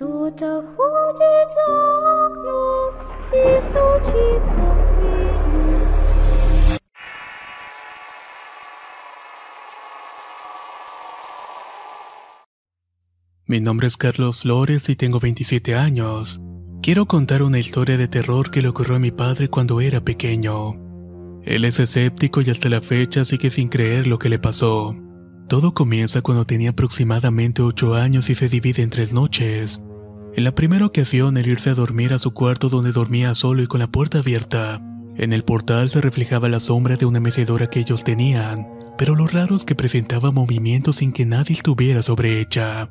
Кто-то ходит за окном и стучится в двери. Mi nombre es Carlos Flores y tengo 27 años. Quiero contar una historia de terror que le ocurrió a mi padre cuando era pequeño. Él es escéptico y hasta la fecha sigue sin creer lo que le pasó. Todo comienza cuando tenía aproximadamente 8 años y se divide en tres noches. En la primera ocasión, el irse a dormir a su cuarto donde dormía solo y con la puerta abierta. En el portal se reflejaba la sombra de una mecedora que ellos tenían, pero lo raro es que presentaba movimientos sin que nadie estuviera sobre ella.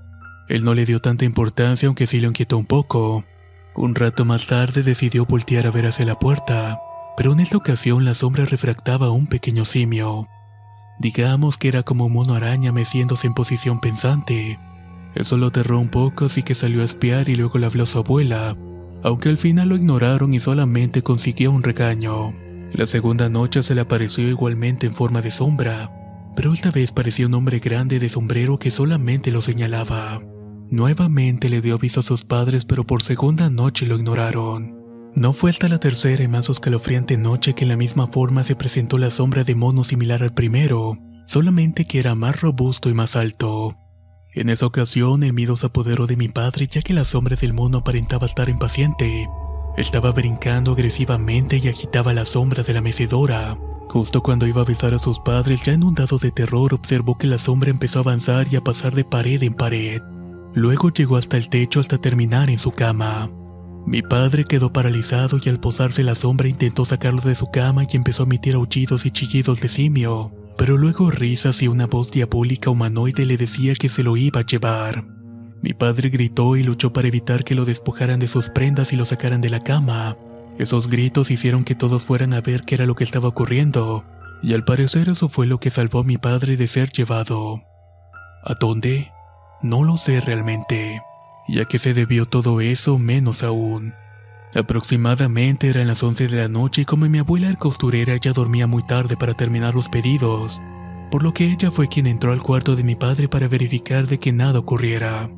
Él no le dio tanta importancia aunque sí lo inquietó un poco. Un rato más tarde decidió voltear a ver hacia la puerta, pero en esta ocasión la sombra refractaba a un pequeño simio. Digamos que era como un mono araña meciéndose en posición pensante. Eso lo aterró un poco así que salió a espiar y luego le habló a su abuela, aunque al final lo ignoraron y solamente consiguió un regaño. La segunda noche se le apareció igualmente en forma de sombra, pero esta vez parecía un hombre grande de sombrero que solamente lo señalaba. Nuevamente le dio aviso a sus padres, pero por segunda noche lo ignoraron. No fue hasta la tercera y más escalofriante noche que en la misma forma se presentó la sombra de mono similar al primero, solamente que era más robusto y más alto. En esa ocasión el miedo se apoderó de mi padre ya que la sombra del mono aparentaba estar impaciente. Estaba brincando agresivamente y agitaba la sombra de la mecedora. Justo cuando iba a besar a sus padres, ya inundado de terror, observó que la sombra empezó a avanzar y a pasar de pared en pared. Luego llegó hasta el techo hasta terminar en su cama. Mi padre quedó paralizado y al posarse la sombra intentó sacarlo de su cama y empezó a emitir aullidos y chillidos de simio, pero luego risas y una voz diabólica humanoide le decía que se lo iba a llevar. Mi padre gritó y luchó para evitar que lo despojaran de sus prendas y lo sacaran de la cama. Esos gritos hicieron que todos fueran a ver qué era lo que estaba ocurriendo, y al parecer eso fue lo que salvó a mi padre de ser llevado. ¿A dónde? No lo sé realmente. Y a qué se debió todo eso, menos aún. Aproximadamente eran las 11 de la noche y como mi abuela era costurera ya dormía muy tarde para terminar los pedidos, por lo que ella fue quien entró al cuarto de mi padre para verificar de que nada ocurriera.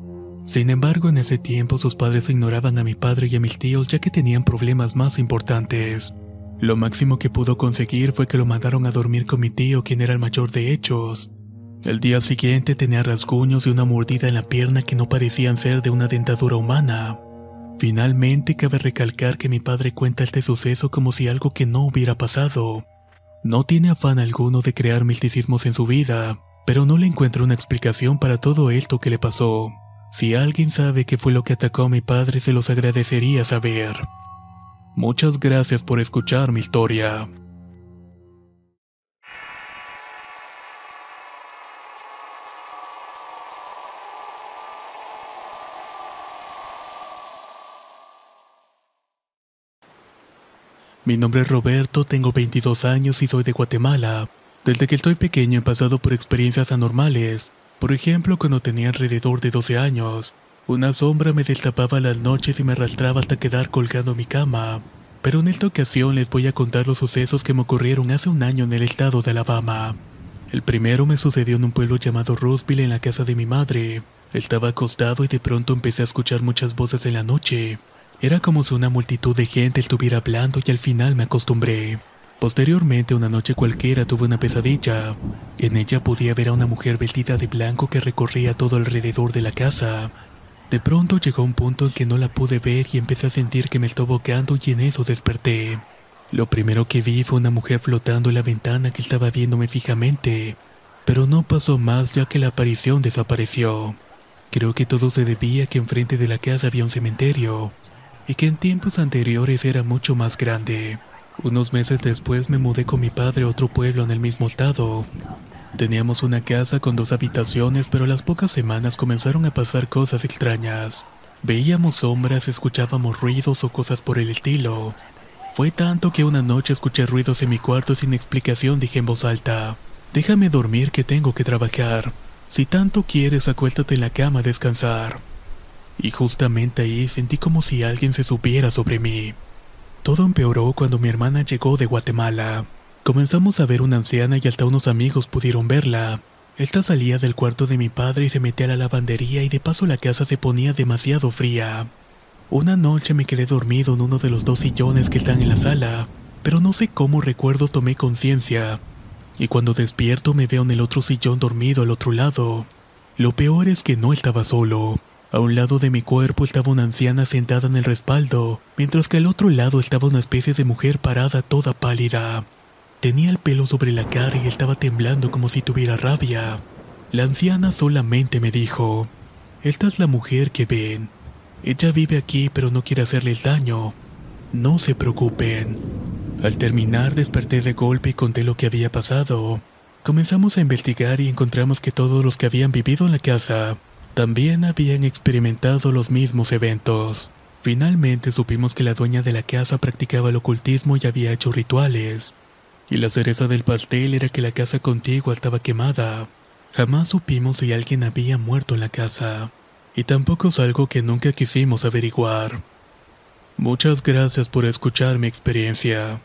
Sin embargo, en ese tiempo sus padres ignoraban a mi padre y a mis tíos ya que tenían problemas más importantes. Lo máximo que pudo conseguir fue que lo mandaron a dormir con mi tío, quien era el mayor de hechos. El día siguiente tenía rasguños y una mordida en la pierna que no parecían ser de una dentadura humana. Finalmente cabe recalcar que mi padre cuenta este suceso como si algo que no hubiera pasado. No tiene afán alguno de crear misticismos en su vida, pero no le encuentro una explicación para todo esto que le pasó. Si alguien sabe qué fue lo que atacó a mi padre, se los agradecería saber. Muchas gracias por escuchar mi historia. Mi nombre es Roberto, tengo 22 años y soy de Guatemala. Desde que estoy pequeño he pasado por experiencias anormales. Por ejemplo, cuando tenía alrededor de 12 años, una sombra me destapaba las noches y me arrastraba hasta quedar colgando mi cama. Pero en esta ocasión les voy a contar los sucesos que me ocurrieron hace un año en el estado de Alabama. El primero me sucedió en un pueblo llamado Roseville en la casa de mi madre. Estaba acostado y de pronto empecé a escuchar muchas voces en la noche. Era como si una multitud de gente estuviera hablando y al final me acostumbré. Posteriormente, una noche cualquiera tuve una pesadilla. En ella podía ver a una mujer vestida de blanco que recorría todo alrededor de la casa. De pronto llegó un punto en que no la pude ver y empecé a sentir que me estaba ahogando y en eso desperté. Lo primero que vi fue una mujer flotando en la ventana que estaba viéndome fijamente, pero no pasó más ya que la aparición desapareció. Creo que todo se debía a que enfrente de la casa había un cementerio y que en tiempos anteriores era mucho más grande. Unos meses después me mudé con mi padre a otro pueblo en el mismo estado. Teníamos una casa con dos habitaciones, pero a las pocas semanas comenzaron a pasar cosas extrañas. Veíamos sombras, escuchábamos ruidos o cosas por el estilo. Fue tanto que una noche escuché ruidos en mi cuarto sin explicación dije en voz alta, déjame dormir que tengo que trabajar. Si tanto quieres, acuéstate en la cama a descansar. Y justamente ahí sentí como si alguien se subiera sobre mí. Todo empeoró cuando mi hermana llegó de Guatemala. Comenzamos a ver una anciana y hasta unos amigos pudieron verla. Esta salía del cuarto de mi padre y se metía a la lavandería y de paso la casa se ponía demasiado fría. Una noche me quedé dormido en uno de los dos sillones que están en la sala, pero no sé cómo recuerdo tomé conciencia. Y cuando despierto me veo en el otro sillón dormido al otro lado. Lo peor es que no estaba solo. A un lado de mi cuerpo estaba una anciana sentada en el respaldo, mientras que al otro lado estaba una especie de mujer parada toda pálida. Tenía el pelo sobre la cara y estaba temblando como si tuviera rabia. La anciana solamente me dijo, Esta es la mujer que ven. Ella vive aquí pero no quiere hacerles daño. No se preocupen. Al terminar desperté de golpe y conté lo que había pasado. Comenzamos a investigar y encontramos que todos los que habían vivido en la casa también habían experimentado los mismos eventos. Finalmente supimos que la dueña de la casa practicaba el ocultismo y había hecho rituales. Y la cereza del pastel era que la casa contigua estaba quemada. Jamás supimos si alguien había muerto en la casa. Y tampoco es algo que nunca quisimos averiguar. Muchas gracias por escuchar mi experiencia.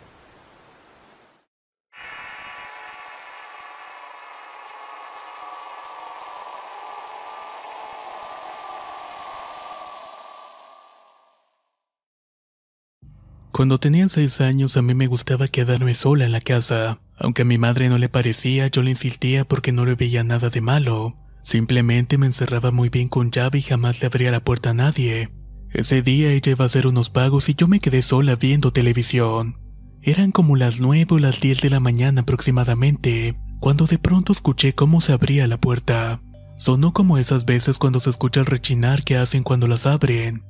Cuando tenía seis años a mí me gustaba quedarme sola en la casa. Aunque a mi madre no le parecía, yo le insistía porque no le veía nada de malo. Simplemente me encerraba muy bien con llave y jamás le abría la puerta a nadie. Ese día ella iba a hacer unos pagos y yo me quedé sola viendo televisión. Eran como las nueve o las diez de la mañana aproximadamente, cuando de pronto escuché cómo se abría la puerta. Sonó como esas veces cuando se escucha el rechinar que hacen cuando las abren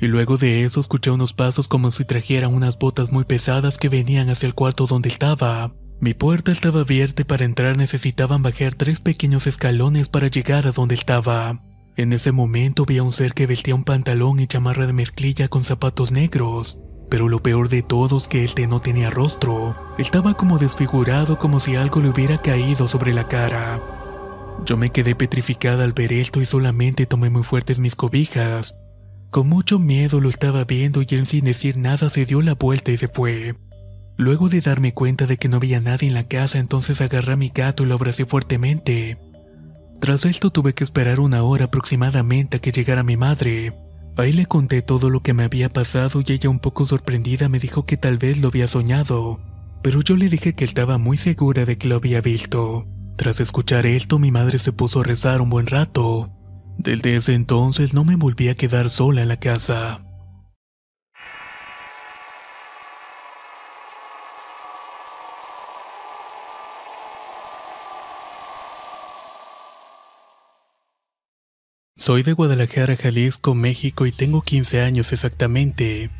y luego de eso escuché unos pasos como si trajeran unas botas muy pesadas que venían hacia el cuarto donde estaba. Mi puerta estaba abierta y para entrar necesitaban bajar tres pequeños escalones para llegar a donde estaba. En ese momento vi a un ser que vestía un pantalón y chamarra de mezclilla con zapatos negros. Pero lo peor de todo es que este no tenía rostro. Estaba como desfigurado como si algo le hubiera caído sobre la cara. Yo me quedé petrificada al ver esto y solamente tomé muy fuertes mis cobijas. Con mucho miedo lo estaba viendo y él sin decir nada se dio la vuelta y se fue. Luego de darme cuenta de que no había nadie en la casa, entonces agarré a mi gato y lo abracé fuertemente. Tras esto tuve que esperar una hora aproximadamente a que llegara mi madre. Ahí le conté todo lo que me había pasado y ella un poco sorprendida me dijo que tal vez lo había soñado, pero yo le dije que estaba muy segura de que lo había visto. Tras escuchar esto mi madre se puso a rezar un buen rato. Desde ese entonces no me volví a quedar sola en la casa. Soy de Guadalajara, Jalisco, México y tengo 15 años exactamente.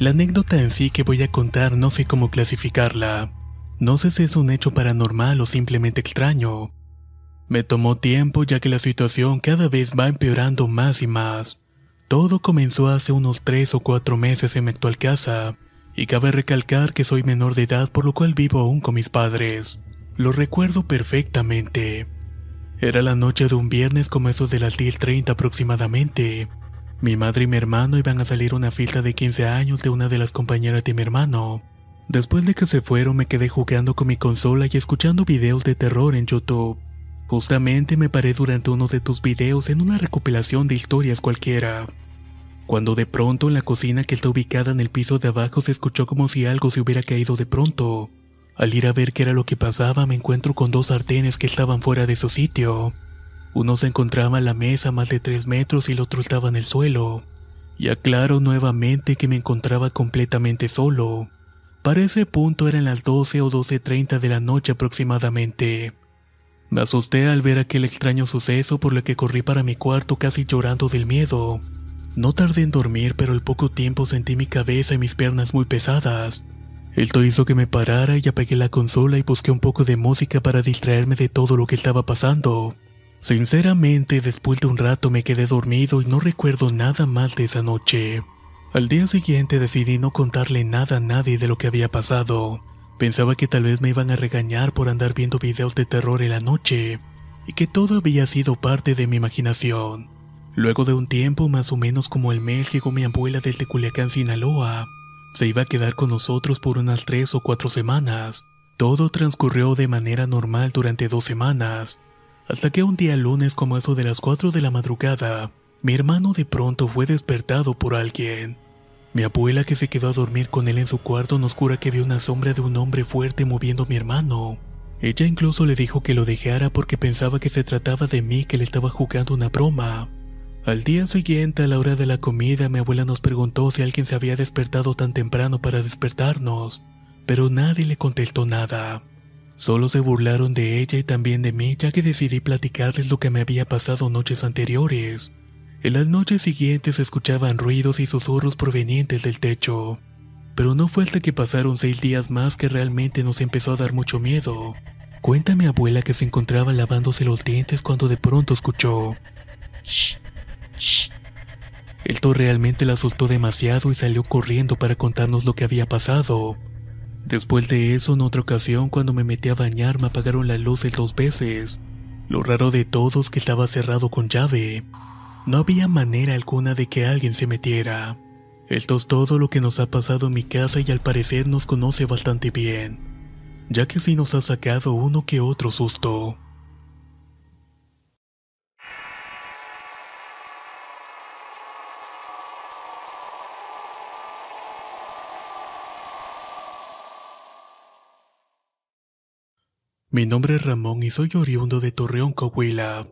La anécdota en sí que voy a contar no sé cómo clasificarla. No sé si es un hecho paranormal o simplemente extraño. Me tomó tiempo ya que la situación cada vez va empeorando más y más. Todo comenzó hace unos tres o cuatro meses en mi actual casa, y cabe recalcar que soy menor de edad por lo cual vivo aún con mis padres. Lo recuerdo perfectamente. Era la noche de un viernes como eso de las 10.30 aproximadamente. Mi madre y mi hermano iban a salir a una fiesta de 15 años de una de las compañeras de mi hermano. Después de que se fueron me quedé jugando con mi consola y escuchando videos de terror en YouTube. Justamente me paré durante uno de tus videos en una recopilación de historias cualquiera. Cuando de pronto en la cocina que está ubicada en el piso de abajo se escuchó como si algo se hubiera caído de pronto. Al ir a ver qué era lo que pasaba me encuentro con dos sartenes que estaban fuera de su sitio. Uno se encontraba en la mesa más de tres metros y el otro estaba en el suelo. Y aclaro nuevamente que me encontraba completamente solo. Para ese punto eran las 12 o 12.30 de la noche aproximadamente. Me asusté al ver aquel extraño suceso por lo que corrí para mi cuarto casi llorando del miedo. No tardé en dormir, pero al poco tiempo sentí mi cabeza y mis piernas muy pesadas. Esto hizo que me parara y apagué la consola y busqué un poco de música para distraerme de todo lo que estaba pasando. Sinceramente, después de un rato me quedé dormido y no recuerdo nada más de esa noche. Al día siguiente decidí no contarle nada a nadie de lo que había pasado. Pensaba que tal vez me iban a regañar por andar viendo videos de terror en la noche y que todo había sido parte de mi imaginación. Luego de un tiempo, más o menos como el mes, llegó mi abuela desde Culiacán, Sinaloa. Se iba a quedar con nosotros por unas tres o cuatro semanas. Todo transcurrió de manera normal durante dos semanas, hasta que un día lunes como eso de las cuatro de la madrugada, mi hermano de pronto fue despertado por alguien. Mi abuela que se quedó a dormir con él en su cuarto nos jura que vio una sombra de un hombre fuerte moviendo a mi hermano. Ella incluso le dijo que lo dejara porque pensaba que se trataba de mí que le estaba jugando una broma. Al día siguiente, a la hora de la comida, mi abuela nos preguntó si alguien se había despertado tan temprano para despertarnos, pero nadie le contestó nada. Solo se burlaron de ella y también de mí ya que decidí platicarles lo que me había pasado noches anteriores. En las noches siguientes se escuchaban ruidos y susurros provenientes del techo. Pero no fue hasta que pasaron seis días más que realmente nos empezó a dar mucho miedo. Cuenta mi abuela que se encontraba lavándose los dientes cuando de pronto escuchó. Shh, shh. Esto realmente la asustó demasiado y salió corriendo para contarnos lo que había pasado. Después de eso, en otra ocasión, cuando me metí a bañar, me apagaron las luces dos veces. Lo raro de todo es que estaba cerrado con llave. No había manera alguna de que alguien se metiera. Esto es todo lo que nos ha pasado en mi casa y al parecer nos conoce bastante bien, ya que sí nos ha sacado uno que otro susto. Mi nombre es Ramón y soy oriundo de Torreón, Coahuila.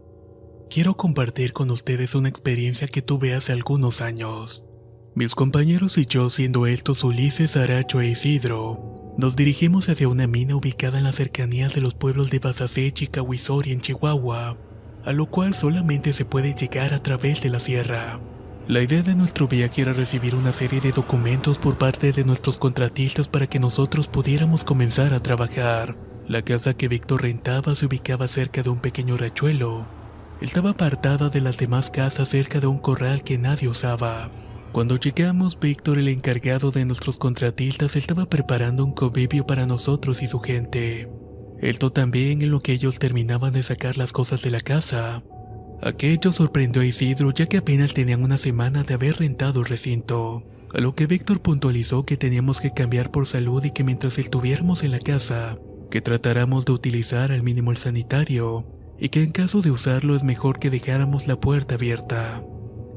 Quiero compartir con ustedes una experiencia que tuve hace algunos años. Mis compañeros y yo, siendo estos Ulises, Aracho e Isidro, nos dirigimos hacia una mina ubicada en las cercanías de los pueblos de Basasech y en Chihuahua, a lo cual solamente se puede llegar a través de la sierra. La idea de nuestro viaje era recibir una serie de documentos por parte de nuestros contratistas para que nosotros pudiéramos comenzar a trabajar. La casa que Víctor rentaba se ubicaba cerca de un pequeño rachuelo, estaba apartada de las demás casas cerca de un corral que nadie usaba. Cuando llegamos, Víctor, el encargado de nuestros contratistas, estaba preparando un convivio para nosotros y su gente. Esto también en lo que ellos terminaban de sacar las cosas de la casa. Aquello sorprendió a Isidro ya que apenas tenían una semana de haber rentado el recinto, a lo que Víctor puntualizó que teníamos que cambiar por salud y que mientras estuviéramos en la casa, que tratáramos de utilizar al mínimo el sanitario, y que en caso de usarlo es mejor que dejáramos la puerta abierta.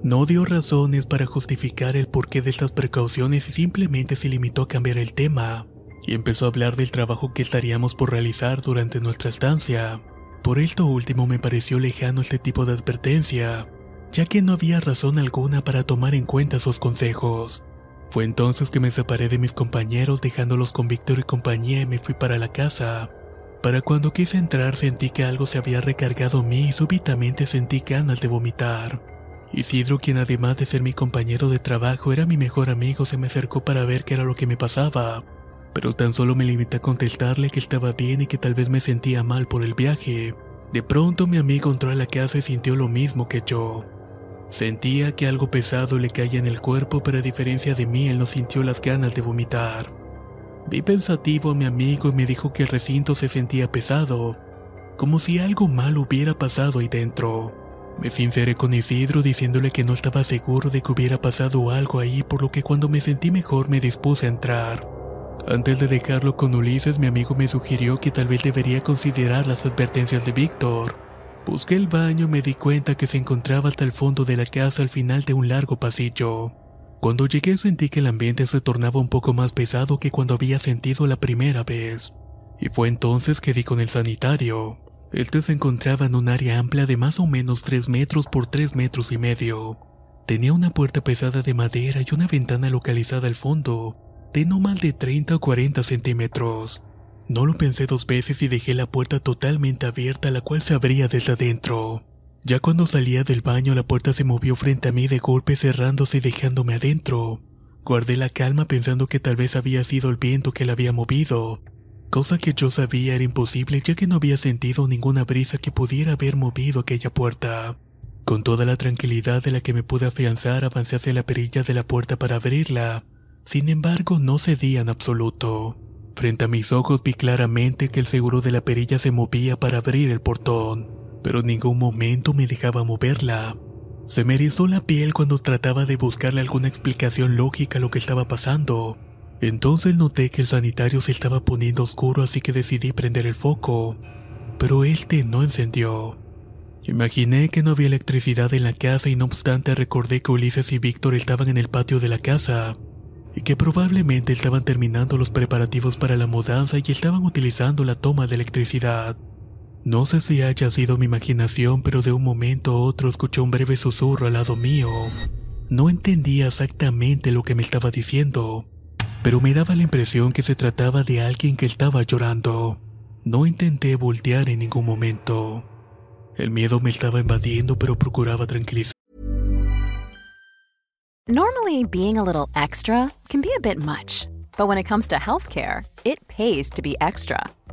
No dio razones para justificar el porqué de estas precauciones y simplemente se limitó a cambiar el tema, y empezó a hablar del trabajo que estaríamos por realizar durante nuestra estancia. Por esto último me pareció lejano este tipo de advertencia, ya que no había razón alguna para tomar en cuenta sus consejos. Fue entonces que me separé de mis compañeros dejándolos con Víctor y compañía y me fui para la casa. Para cuando quise entrar sentí que algo se había recargado en mí y súbitamente sentí ganas de vomitar. Isidro, quien además de ser mi compañero de trabajo era mi mejor amigo, se me acercó para ver qué era lo que me pasaba, pero tan solo me limité a contestarle que estaba bien y que tal vez me sentía mal por el viaje. De pronto mi amigo entró a la casa y sintió lo mismo que yo. Sentía que algo pesado le caía en el cuerpo, pero a diferencia de mí, él no sintió las ganas de vomitar. Vi pensativo a mi amigo y me dijo que el recinto se sentía pesado, como si algo mal hubiera pasado ahí dentro. Me sinceré con Isidro diciéndole que no estaba seguro de que hubiera pasado algo ahí, por lo que cuando me sentí mejor me dispuse a entrar. Antes de dejarlo con Ulises, mi amigo me sugirió que tal vez debería considerar las advertencias de Víctor. Busqué el baño y me di cuenta que se encontraba hasta el fondo de la casa al final de un largo pasillo. Cuando llegué sentí que el ambiente se tornaba un poco más pesado que cuando había sentido la primera vez. Y fue entonces que di con el sanitario. Este se encontraba en un área amplia de más o menos 3 metros por 3 metros y medio. Tenía una puerta pesada de madera y una ventana localizada al fondo, de no más de 30 o 40 centímetros. No lo pensé dos veces y dejé la puerta totalmente abierta, la cual se abría desde adentro. Ya cuando salía del baño la puerta se movió frente a mí de golpe cerrándose y dejándome adentro. Guardé la calma pensando que tal vez había sido el viento que la había movido, cosa que yo sabía era imposible ya que no había sentido ninguna brisa que pudiera haber movido aquella puerta. Con toda la tranquilidad de la que me pude afianzar, avancé hacia la perilla de la puerta para abrirla. Sin embargo, no cedía en absoluto. Frente a mis ojos vi claramente que el seguro de la perilla se movía para abrir el portón, pero en ningún momento me dejaba moverla. Se me erizó la piel cuando trataba de buscarle alguna explicación lógica a lo que estaba pasando. Entonces noté que el sanitario se estaba poniendo oscuro así que decidí prender el foco, pero este no encendió. Imaginé que no había electricidad en la casa y no obstante recordé que Ulises y Víctor estaban en el patio de la casa y que probablemente estaban terminando los preparativos para la mudanza y estaban utilizando la toma de electricidad. No sé si haya sido mi imaginación, pero de un momento a otro escuché un breve susurro al lado mío. No entendía exactamente lo que me estaba diciendo, pero me daba la impresión que se trataba de alguien que estaba llorando. No intenté voltear en ningún momento. El miedo me estaba invadiendo, pero procuraba tranquilizar. Normally, being a little extra can be a bit much, but when it comes to healthcare, it pays to be extra.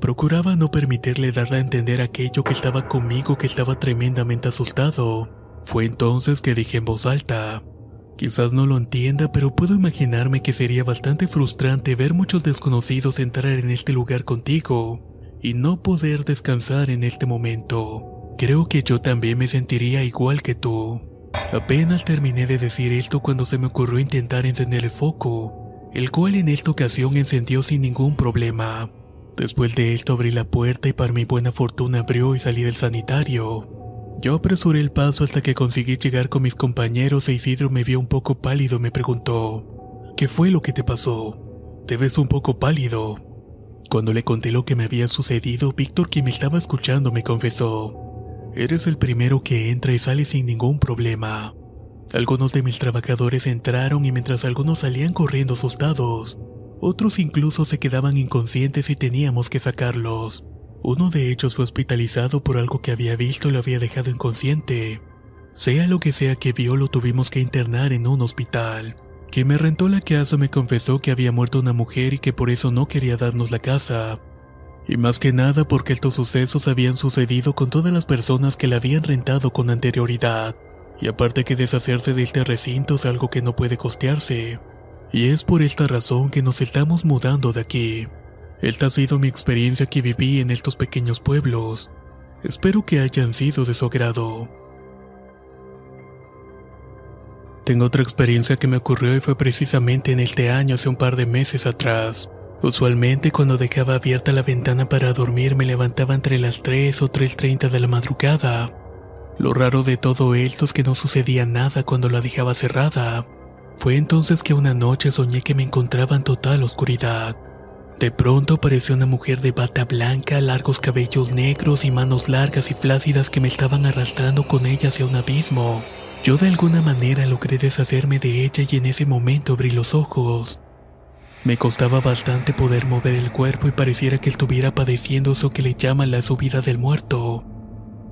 Procuraba no permitirle darle a entender aquello que estaba conmigo que estaba tremendamente asustado. Fue entonces que dije en voz alta, quizás no lo entienda, pero puedo imaginarme que sería bastante frustrante ver muchos desconocidos entrar en este lugar contigo y no poder descansar en este momento. Creo que yo también me sentiría igual que tú. Apenas terminé de decir esto cuando se me ocurrió intentar encender el foco, el cual en esta ocasión encendió sin ningún problema. Después de esto abrí la puerta y para mi buena fortuna abrió y salí del sanitario. Yo apresuré el paso hasta que conseguí llegar con mis compañeros e Isidro me vio un poco pálido y me preguntó, ¿qué fue lo que te pasó? Te ves un poco pálido. Cuando le conté lo que me había sucedido, Víctor, quien me estaba escuchando, me confesó, Eres el primero que entra y sale sin ningún problema. Algunos de mis trabajadores entraron y mientras algunos salían corriendo asustados, otros incluso se quedaban inconscientes y teníamos que sacarlos. Uno de ellos fue hospitalizado por algo que había visto y lo había dejado inconsciente. Sea lo que sea que vio, lo tuvimos que internar en un hospital. Quien me rentó la casa me confesó que había muerto una mujer y que por eso no quería darnos la casa. Y más que nada porque estos sucesos habían sucedido con todas las personas que la habían rentado con anterioridad. Y aparte que deshacerse de este recinto es algo que no puede costearse. Y es por esta razón que nos estamos mudando de aquí. Esta ha sido mi experiencia que viví en estos pequeños pueblos. Espero que hayan sido de su agrado. Tengo otra experiencia que me ocurrió y fue precisamente en este año hace un par de meses atrás. Usualmente cuando dejaba abierta la ventana para dormir me levantaba entre las 3 o 3.30 de la madrugada. Lo raro de todo esto es que no sucedía nada cuando la dejaba cerrada. Fue entonces que una noche soñé que me encontraba en total oscuridad. De pronto apareció una mujer de bata blanca, largos cabellos negros y manos largas y flácidas que me estaban arrastrando con ella hacia un abismo. Yo de alguna manera logré deshacerme de ella y en ese momento abrí los ojos. Me costaba bastante poder mover el cuerpo y pareciera que estuviera padeciendo eso que le llaman la subida del muerto.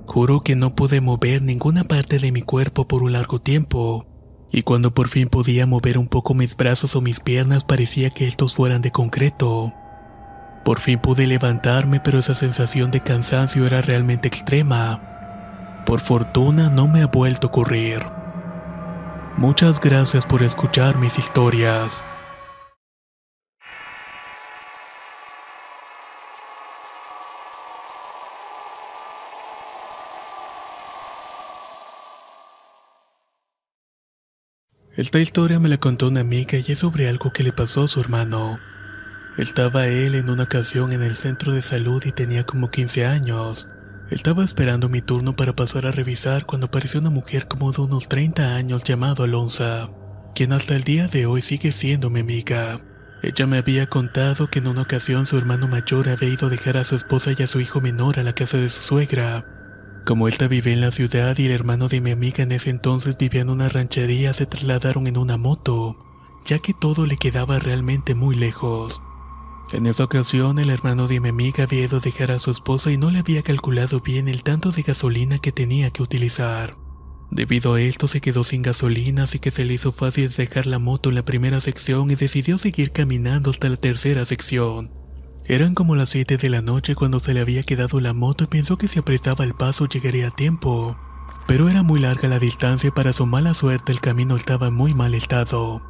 Juro que no pude mover ninguna parte de mi cuerpo por un largo tiempo, y cuando por fin podía mover un poco mis brazos o mis piernas parecía que estos fueran de concreto. Por fin pude levantarme, pero esa sensación de cansancio era realmente extrema. Por fortuna no me ha vuelto a ocurrir. Muchas gracias por escuchar mis historias. Esta historia me la contó una amiga y es sobre algo que le pasó a su hermano. Estaba él en una ocasión en el centro de salud y tenía como 15 años. Estaba esperando mi turno para pasar a revisar cuando apareció una mujer como de unos 30 años llamado Alonso, quien hasta el día de hoy sigue siendo mi amiga. Ella me había contado que en una ocasión su hermano mayor había ido a dejar a su esposa y a su hijo menor a la casa de su suegra. Como esta vive en la ciudad y el hermano de mi amiga en ese entonces vivía en una ranchería, se trasladaron en una moto, ya que todo le quedaba realmente muy lejos. En esa ocasión el hermano de mi amiga había ido a dejar a su esposa y no le había calculado bien el tanto de gasolina que tenía que utilizar. Debido a esto se quedó sin gasolina, así que se le hizo fácil dejar la moto en la primera sección y decidió seguir caminando hasta la tercera sección. Eran como las 7 de la noche cuando se le había quedado la moto y pensó que si apretaba el paso llegaría a tiempo. Pero era muy larga la distancia y para su mala suerte el camino estaba muy mal estado.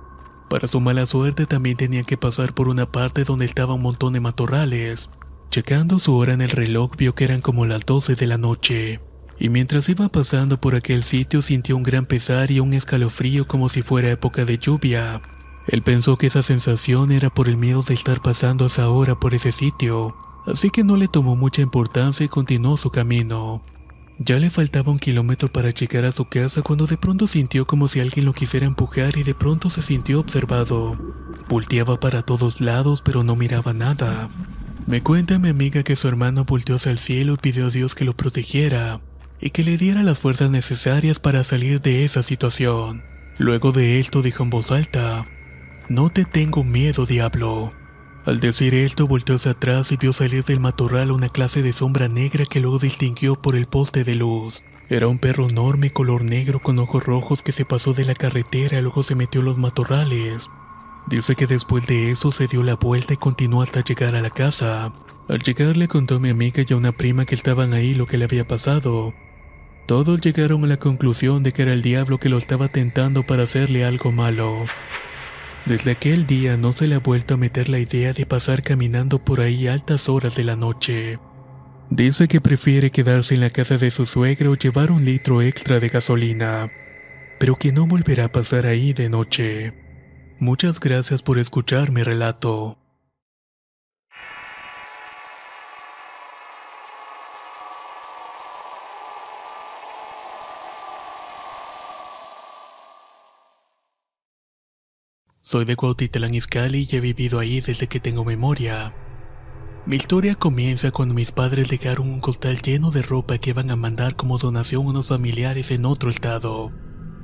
Para su mala suerte también tenía que pasar por una parte donde estaba un montón de matorrales. Checando su hora en el reloj vio que eran como las 12 de la noche y mientras iba pasando por aquel sitio sintió un gran pesar y un escalofrío como si fuera época de lluvia. Él pensó que esa sensación era por el miedo de estar pasando a esa hora por ese sitio, así que no le tomó mucha importancia y continuó su camino. Ya le faltaba un kilómetro para llegar a su casa cuando de pronto sintió como si alguien lo quisiera empujar y de pronto se sintió observado. Volteaba para todos lados pero no miraba nada. Me cuenta mi amiga que su hermano volteó hacia el cielo y pidió a Dios que lo protegiera y que le diera las fuerzas necesarias para salir de esa situación. Luego de esto dijo en voz alta, No te tengo miedo, diablo. Al decir esto volteó hacia atrás y vio salir del matorral una clase de sombra negra que luego distinguió por el poste de luz. Era un perro enorme color negro con ojos rojos que se pasó de la carretera y luego se metió en los matorrales. Dice que después de eso se dio la vuelta y continuó hasta llegar a la casa. Al llegar le contó a mi amiga y a una prima que estaban ahí lo que le había pasado. Todos llegaron a la conclusión de que era el diablo que lo estaba tentando para hacerle algo malo. Desde aquel día no se le ha vuelto a meter la idea de pasar caminando por ahí altas horas de la noche. Dice que prefiere quedarse en la casa de su suegro o llevar un litro extra de gasolina, pero que no volverá a pasar ahí de noche. Muchas gracias por escuchar mi relato. Soy de Cuautitlán Izcalli y he vivido ahí desde que tengo memoria. Mi historia comienza cuando mis padres dejaron un costal lleno de ropa que iban a mandar como donación a unos familiares en otro estado.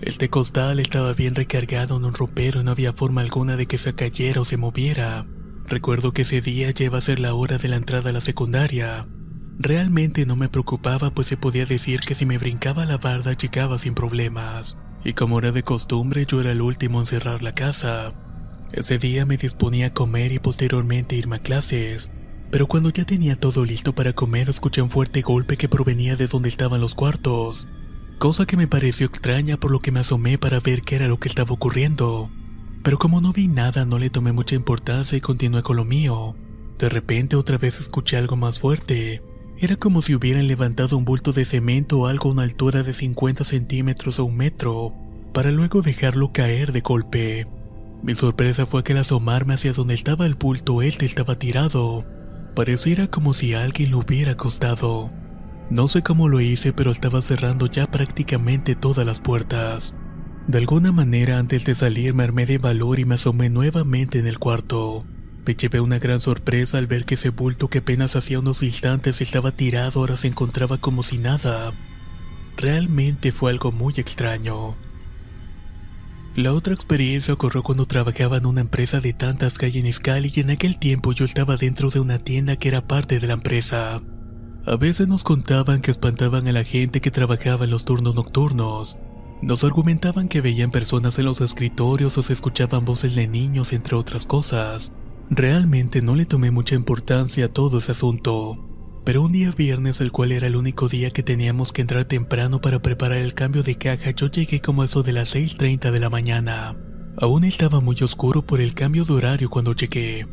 Este costal estaba bien recargado en un ropero y no había forma alguna de que se cayera o se moviera. Recuerdo que ese día iba a ser la hora de la entrada a la secundaria. Realmente no me preocupaba pues se podía decir que si me brincaba la barda llegaba sin problemas y como era de costumbre yo era el último en cerrar la casa. Ese día me disponía a comer y posteriormente irme a clases, pero cuando ya tenía todo listo para comer escuché un fuerte golpe que provenía de donde estaban los cuartos, cosa que me pareció extraña por lo que me asomé para ver qué era lo que estaba ocurriendo. Pero como no vi nada no le tomé mucha importancia y continué con lo mío. De repente otra vez escuché algo más fuerte, era como si hubieran levantado un bulto de cemento o algo a una altura de 50 centímetros o un metro, para luego dejarlo caer de golpe. Mi sorpresa fue que al asomarme hacia donde estaba el bulto, este estaba tirado. Pareciera como si alguien lo hubiera acostado. No sé cómo lo hice, pero estaba cerrando ya prácticamente todas las puertas. De alguna manera, antes de salir, me armé de valor y me asomé nuevamente en el cuarto. Me llevé una gran sorpresa al ver que ese bulto que apenas hacía unos instantes estaba tirado ahora se encontraba como si nada. Realmente fue algo muy extraño. La otra experiencia ocurrió cuando trabajaba en una empresa de tantas calles en Iscali y en aquel tiempo yo estaba dentro de una tienda que era parte de la empresa. A veces nos contaban que espantaban a la gente que trabajaba en los turnos nocturnos. Nos argumentaban que veían personas en los escritorios o se escuchaban voces de niños entre otras cosas. Realmente no le tomé mucha importancia a todo ese asunto. Pero un día viernes, el cual era el único día que teníamos que entrar temprano para preparar el cambio de caja, yo llegué como eso de las 6.30 de la mañana. Aún estaba muy oscuro por el cambio de horario cuando llegué.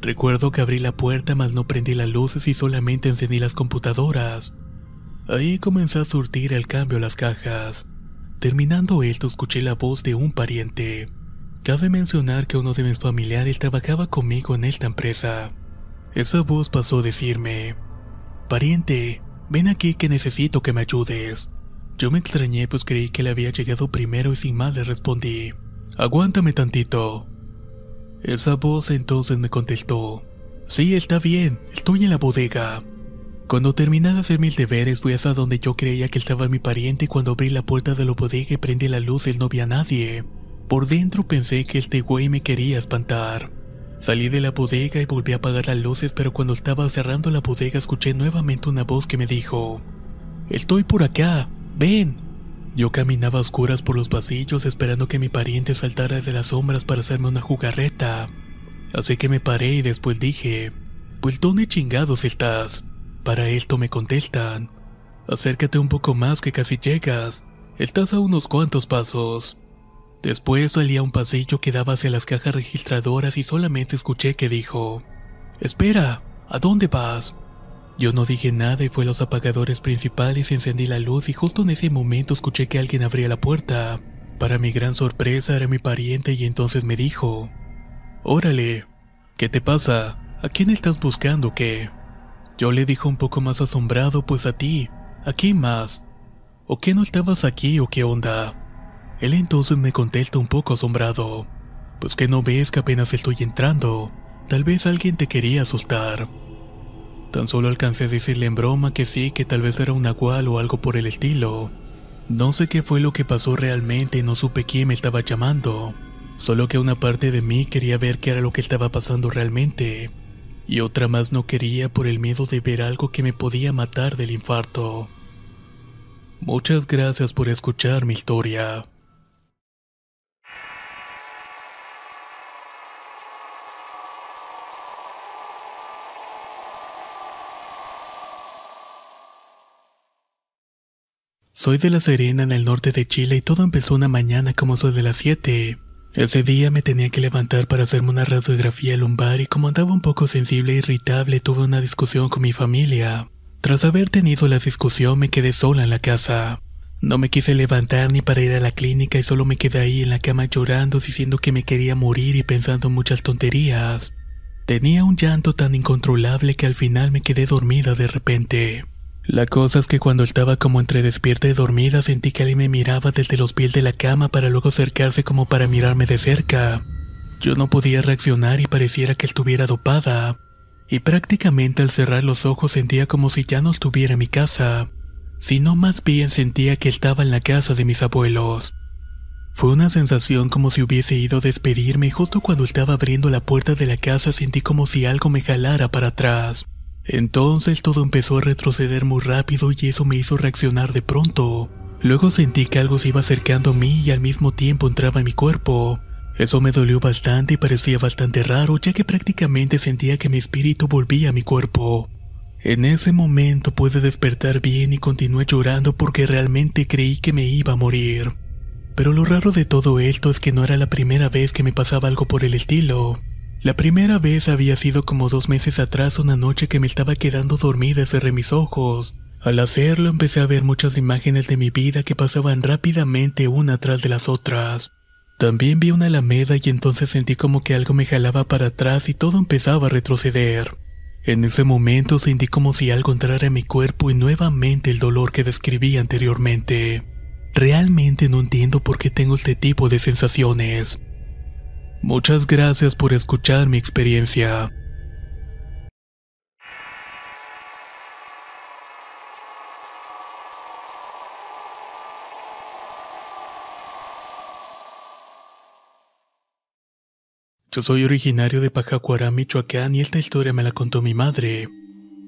Recuerdo que abrí la puerta mas no prendí las luces y solamente encendí las computadoras. Ahí comencé a surtir el cambio a las cajas. Terminando esto escuché la voz de un pariente. Cabe mencionar que uno de mis familiares trabajaba conmigo en esta empresa. Esa voz pasó a decirme, Pariente, ven aquí que necesito que me ayudes. Yo me extrañé pues creí que le había llegado primero y sin más le respondí, Aguántame tantito. Esa voz entonces me contestó, Sí, está bien, estoy en la bodega. Cuando terminé de hacer mis deberes fui hasta donde yo creía que estaba mi pariente y cuando abrí la puerta de la bodega y prendí la luz él no vi a nadie. Por dentro pensé que este güey me quería espantar. Salí de la bodega y volví a apagar las luces pero cuando estaba cerrando la bodega escuché nuevamente una voz que me dijo, Estoy por acá, ven. Yo caminaba a oscuras por los pasillos esperando que mi pariente saltara de las sombras para hacerme una jugarreta. Así que me paré y después dije, pues ¿dónde chingados estás? Para esto me contestan, acércate un poco más que casi llegas, estás a unos cuantos pasos. Después salí a un pasillo que daba hacia las cajas registradoras y solamente escuché que dijo, Espera, ¿a dónde vas? Yo no dije nada y fue a los apagadores principales encendí la luz y justo en ese momento escuché que alguien abría la puerta. Para mi gran sorpresa era mi pariente y entonces me dijo, Órale, ¿qué te pasa? ¿A quién estás buscando qué? Yo le dije un poco más asombrado, pues a ti, ¿a quién más? ¿O qué no estabas aquí o qué onda? Él entonces me contesta un poco asombrado, pues que no ves que apenas estoy entrando, tal vez alguien te quería asustar. Tan solo alcancé a decirle en broma que sí, que tal vez era un nahual o algo por el estilo. No sé qué fue lo que pasó realmente y no supe quién me estaba llamando, solo que una parte de mí quería ver qué era lo que estaba pasando realmente y otra más no quería por el miedo de ver algo que me podía matar del infarto. Muchas gracias por escuchar mi historia. Soy de La Serena en el norte de Chile y todo empezó una mañana como soy de las 7. Ese día me tenía que levantar para hacerme una radiografía lumbar y como andaba un poco sensible e irritable tuve una discusión con mi familia. Tras haber tenido la discusión me quedé sola en la casa. No me quise levantar ni para ir a la clínica y solo me quedé ahí en la cama llorando diciendo que me quería morir y pensando muchas tonterías. Tenía un llanto tan incontrolable que al final me quedé dormida de repente. La cosa es que cuando estaba como entre despierta y dormida sentí que alguien me miraba desde los pies de la cama para luego acercarse como para mirarme de cerca. Yo no podía reaccionar y pareciera que estuviera dopada. Y prácticamente al cerrar los ojos sentía como si ya no estuviera en mi casa, sino más bien sentía que estaba en la casa de mis abuelos. Fue una sensación como si hubiese ido a despedirme y justo cuando estaba abriendo la puerta de la casa sentí como si algo me jalara para atrás. Entonces todo empezó a retroceder muy rápido y eso me hizo reaccionar de pronto. Luego sentí que algo se iba acercando a mí y al mismo tiempo entraba en mi cuerpo. Eso me dolió bastante y parecía bastante raro ya que prácticamente sentía que mi espíritu volvía a mi cuerpo. En ese momento pude despertar bien y continué llorando porque realmente creí que me iba a morir. Pero lo raro de todo esto es que no era la primera vez que me pasaba algo por el estilo. La primera vez había sido como dos meses atrás una noche que me estaba quedando dormida cerré mis ojos. Al hacerlo empecé a ver muchas imágenes de mi vida que pasaban rápidamente una tras de las otras. También vi una alameda y entonces sentí como que algo me jalaba para atrás y todo empezaba a retroceder. En ese momento sentí como si algo entrara en mi cuerpo y nuevamente el dolor que describí anteriormente. Realmente no entiendo por qué tengo este tipo de sensaciones. Muchas gracias por escuchar mi experiencia. Yo soy originario de Pajacuará, Michoacán y esta historia me la contó mi madre.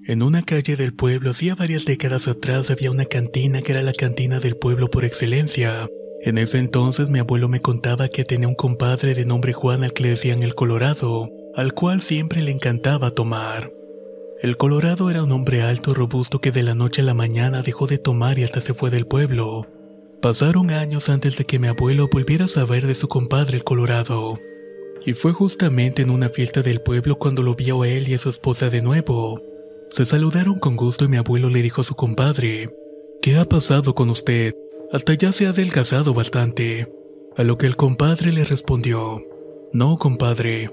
En una calle del pueblo, hacía varias décadas atrás, había una cantina que era la cantina del pueblo por excelencia. En ese entonces mi abuelo me contaba que tenía un compadre de nombre Juan al que le decían el Colorado, al cual siempre le encantaba tomar. El Colorado era un hombre alto y robusto que de la noche a la mañana dejó de tomar y hasta se fue del pueblo. Pasaron años antes de que mi abuelo volviera a saber de su compadre el Colorado. Y fue justamente en una fiesta del pueblo cuando lo vio a él y a su esposa de nuevo. Se saludaron con gusto y mi abuelo le dijo a su compadre, ¿Qué ha pasado con usted? Hasta ya se ha adelgazado bastante. A lo que el compadre le respondió, No, compadre,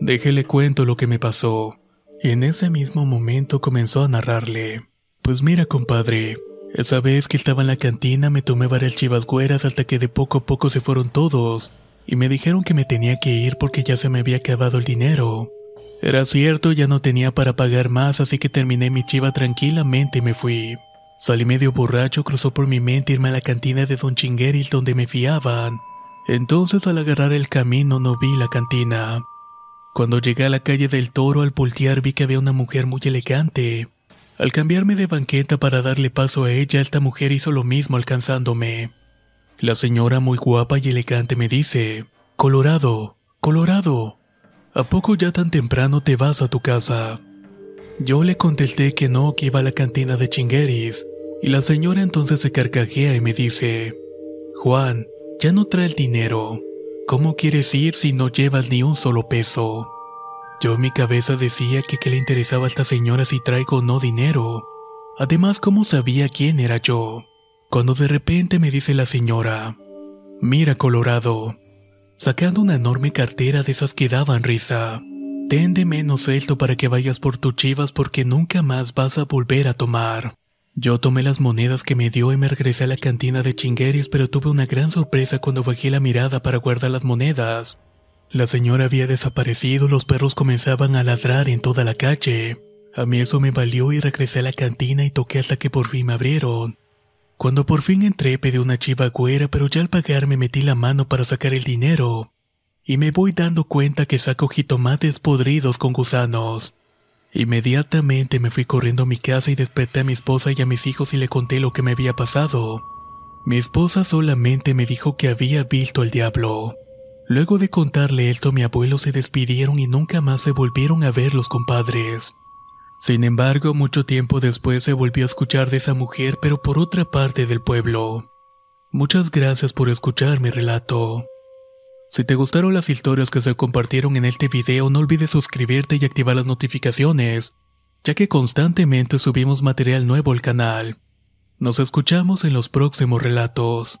déjele cuento lo que me pasó. Y en ese mismo momento comenzó a narrarle. Pues mira, compadre, esa vez que estaba en la cantina me tomé varias chivas güeras hasta que de poco a poco se fueron todos, y me dijeron que me tenía que ir porque ya se me había acabado el dinero. Era cierto, ya no tenía para pagar más, así que terminé mi chiva tranquilamente y me fui. Salí medio borracho, cruzó por mi mente irme a la cantina de Don Chingueris donde me fiaban. Entonces al agarrar el camino no vi la cantina. Cuando llegué a la calle del toro al voltear vi que había una mujer muy elegante. Al cambiarme de banqueta para darle paso a ella, esta mujer hizo lo mismo alcanzándome. La señora muy guapa y elegante me dice, Colorado, Colorado, ¿a poco ya tan temprano te vas a tu casa? Yo le contesté que no, que iba a la cantina de chingueris, y la señora entonces se carcajea y me dice, Juan, ya no trae el dinero. ¿Cómo quieres ir si no llevas ni un solo peso? Yo en mi cabeza decía que qué le interesaba a esta señora si traigo o no dinero. Además, ¿cómo sabía quién era yo? Cuando de repente me dice la señora, Mira, Colorado, sacando una enorme cartera de esas que daban risa. Ten de menos esto para que vayas por tus chivas porque nunca más vas a volver a tomar. Yo tomé las monedas que me dio y me regresé a la cantina de chingueris, pero tuve una gran sorpresa cuando bajé la mirada para guardar las monedas. La señora había desaparecido, los perros comenzaban a ladrar en toda la calle. A mí eso me valió y regresé a la cantina y toqué hasta que por fin me abrieron. Cuando por fin entré pedí una chiva güera, pero ya al pagar me metí la mano para sacar el dinero. Y me voy dando cuenta que saco jitomates podridos con gusanos. Inmediatamente me fui corriendo a mi casa y desperté a mi esposa y a mis hijos y le conté lo que me había pasado. Mi esposa solamente me dijo que había visto al diablo. Luego de contarle esto, mi abuelo se despidieron y nunca más se volvieron a ver los compadres. Sin embargo, mucho tiempo después se volvió a escuchar de esa mujer, pero por otra parte del pueblo. Muchas gracias por escuchar mi relato. Si te gustaron las historias que se compartieron en este video, no olvides suscribirte y activar las notificaciones, ya que constantemente subimos material nuevo al canal. Nos escuchamos en los próximos relatos.